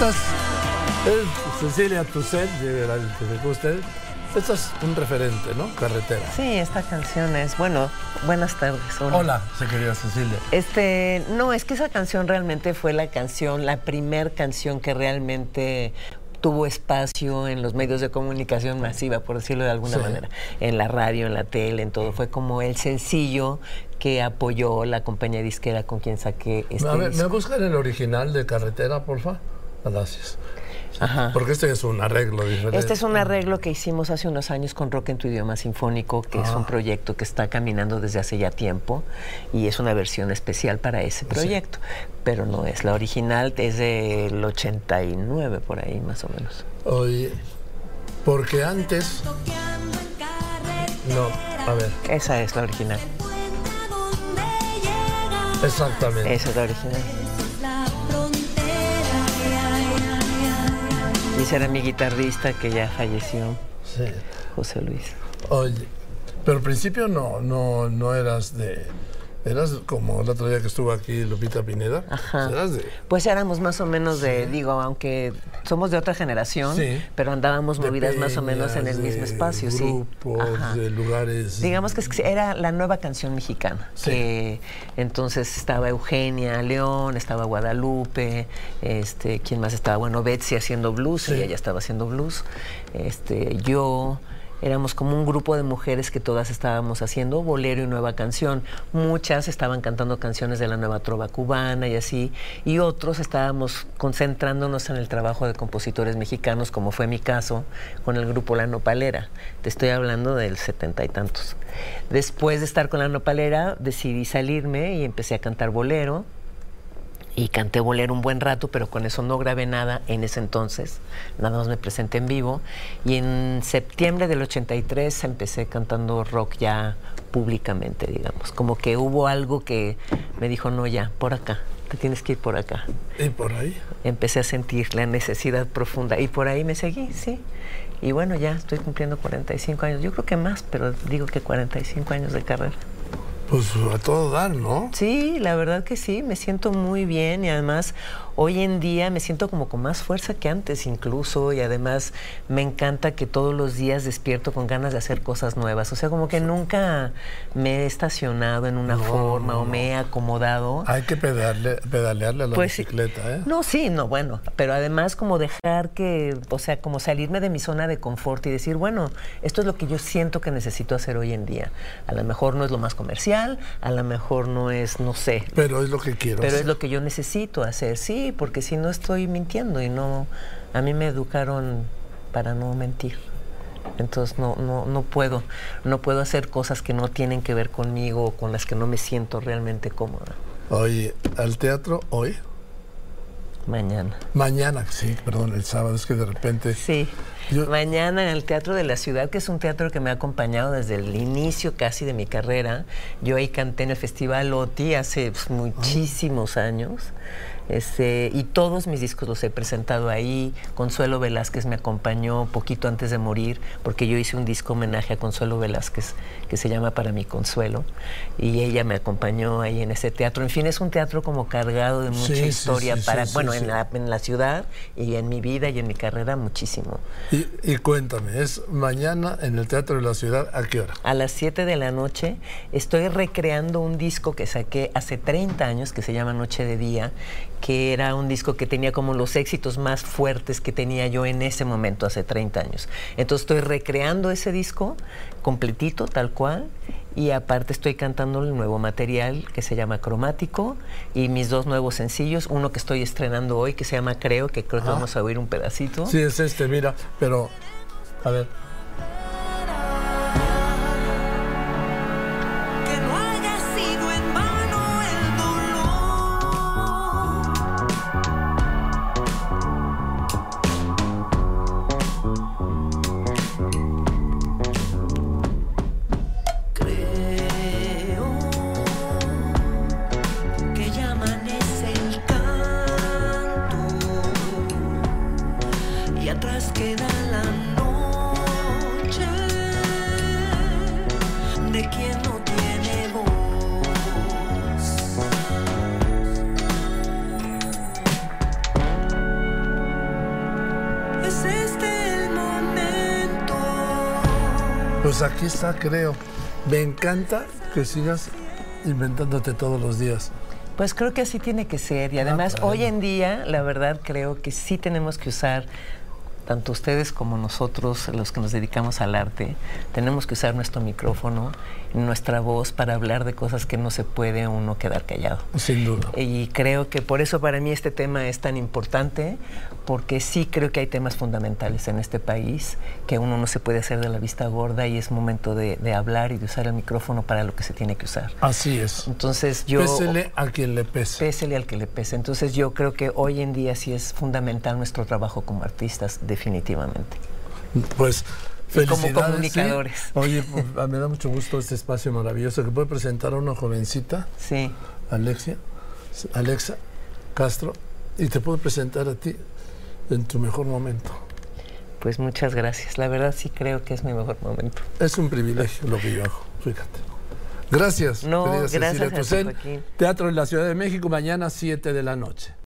Estás, es Cecilia Toussaint, usted. Esto es un referente, ¿no? Carretera. Sí, esta canción es, bueno, buenas tardes. Hola, Hola querida Cecilia. Este, no, es que esa canción realmente fue la canción, la primer canción que realmente tuvo espacio en los medios de comunicación masiva, por decirlo de alguna manera, en la radio, en la tele, en todo. Fue como el sencillo que apoyó la compañía disquera con quien saqué este A ver, ¿me buscan el original de Carretera, porfa? Gracias. Porque este es un arreglo diferente. Este es un arreglo que hicimos hace unos años con Rock en tu idioma sinfónico, que es un ah. proyecto que está caminando desde hace ya tiempo y es una versión especial para ese proyecto, pero no es. La original es del 89 por ahí más o menos. Oye, porque antes... No, a ver. Esa es la original. Exactamente. Esa es la original. Ese era mi guitarrista que ya falleció, sí. José Luis. Oye, pero al principio no, no, no eras de Eras como el otro día que estuvo aquí Lupita Pineda. Ajá. Pues éramos más o menos de, digo, aunque somos de otra generación, pero andábamos movidas más o menos en el mismo espacio, grupos, sí. de lugares. Digamos que era la nueva canción mexicana. Que entonces estaba Eugenia León, estaba Guadalupe, este, ¿quién más estaba? Bueno, Betsy haciendo blues, ella ya estaba haciendo blues. Este, yo éramos como un grupo de mujeres que todas estábamos haciendo bolero y nueva canción. Muchas estaban cantando canciones de la nueva trova cubana y así, y otros estábamos concentrándonos en el trabajo de compositores mexicanos, como fue mi caso con el grupo La Nopalera. Te estoy hablando del setenta y tantos. Después de estar con La Nopalera, decidí salirme y empecé a cantar bolero y canté bolero un buen rato, pero con eso no grabé nada en ese entonces, nada más me presenté en vivo. Y en septiembre del 83 empecé cantando rock ya públicamente, digamos. Como que hubo algo que me dijo, no, ya, por acá, te tienes que ir por acá. ¿Y por ahí? Empecé a sentir la necesidad profunda y por ahí me seguí, sí. Y bueno, ya estoy cumpliendo 45 años, yo creo que más, pero digo que 45 años de carrera. Pues a todo dar, ¿no? Sí, la verdad que sí, me siento muy bien y además hoy en día me siento como con más fuerza que antes incluso y además me encanta que todos los días despierto con ganas de hacer cosas nuevas. O sea, como que nunca me he estacionado en una forma o me he acomodado. Hay que pedalearle, pedalearle a la pues bicicleta, ¿eh? No, sí, no, bueno, pero además como dejar que, o sea, como salirme de mi zona de confort y decir, bueno, esto es lo que yo siento que necesito hacer hoy en día. A lo mejor no es lo más comercial a lo mejor no es, no sé. Pero es lo que quiero. Pero es lo que yo necesito hacer, sí, porque si no estoy mintiendo y no, a mí me educaron para no mentir. Entonces no, no, no puedo, no puedo hacer cosas que no tienen que ver conmigo o con las que no me siento realmente cómoda. Oye, ¿al teatro hoy? Mañana. Mañana, sí, perdón, el sábado, es que de repente... Sí, mañana en el Teatro de la Ciudad, que es un teatro que me ha acompañado desde el inicio casi de mi carrera. Yo ahí canté en el Festival OTI hace pues, muchísimos años. Este, y todos mis discos los he presentado ahí. Consuelo Velázquez me acompañó poquito antes de morir, porque yo hice un disco homenaje a Consuelo Velázquez que se llama Para mi Consuelo. Y ella me acompañó ahí en ese teatro. En fin, es un teatro como cargado de mucha historia para, bueno, en la, en, la, ciudad y en mi vida y en mi carrera muchísimo. Y, y, cuéntame, ¿es mañana en el Teatro de la Ciudad a qué hora? A las 7 de la noche. Estoy recreando un disco que saqué hace 30 años que se llama Noche de Día que era un disco que tenía como los éxitos más fuertes que tenía yo en ese momento, hace 30 años. Entonces estoy recreando ese disco completito, tal cual, y aparte estoy cantando el nuevo material que se llama Cromático y mis dos nuevos sencillos, uno que estoy estrenando hoy que se llama Creo, que creo que vamos a oír un pedacito. Sí, es este, mira, pero a ver. Pues aquí está, creo. Me encanta que sigas inventándote todos los días. Pues creo que así tiene que ser y además Ah, hoy en día la verdad creo que sí tenemos que usar tanto ustedes como nosotros, los que nos dedicamos al arte, tenemos que usar nuestro micrófono, nuestra voz para hablar de cosas que no se puede uno quedar callado. Sin duda. Y creo que por eso para mí este tema es tan importante, porque sí creo que hay temas fundamentales en este país que uno no se puede hacer de la vista gorda y es momento de, de hablar y de usar el micrófono para lo que se tiene que usar. Así es. Entonces yo... Pésele a quien le pese. Pésele al que le pese. Entonces yo creo que hoy en día sí es fundamental nuestro trabajo como artistas, definitivamente. Pues Y como felicidades. ¿sí? comunicadores. Oye, pues, me da mucho gusto este espacio maravilloso que puede presentar a una jovencita, Sí. Alexia, Alexa Castro, y te puedo presentar a ti en tu mejor momento. Pues muchas gracias. La verdad sí creo que es mi mejor momento. Es un privilegio lo que yo hago, fíjate. Gracias, No, gracias Cecilia a ti. Teatro en la Ciudad de México, mañana 7 de la noche.